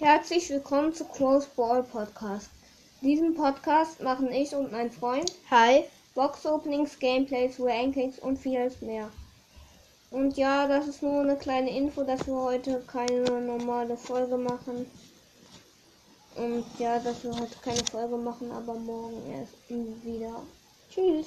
Herzlich willkommen zu Close Ball Podcast. Diesen Podcast machen ich und mein Freund Hi. Box Openings, Gameplays, Rankings und vieles mehr. Und ja, das ist nur eine kleine Info, dass wir heute keine normale Folge machen. Und ja, dass wir heute keine Folge machen, aber morgen erst wieder. Tschüss.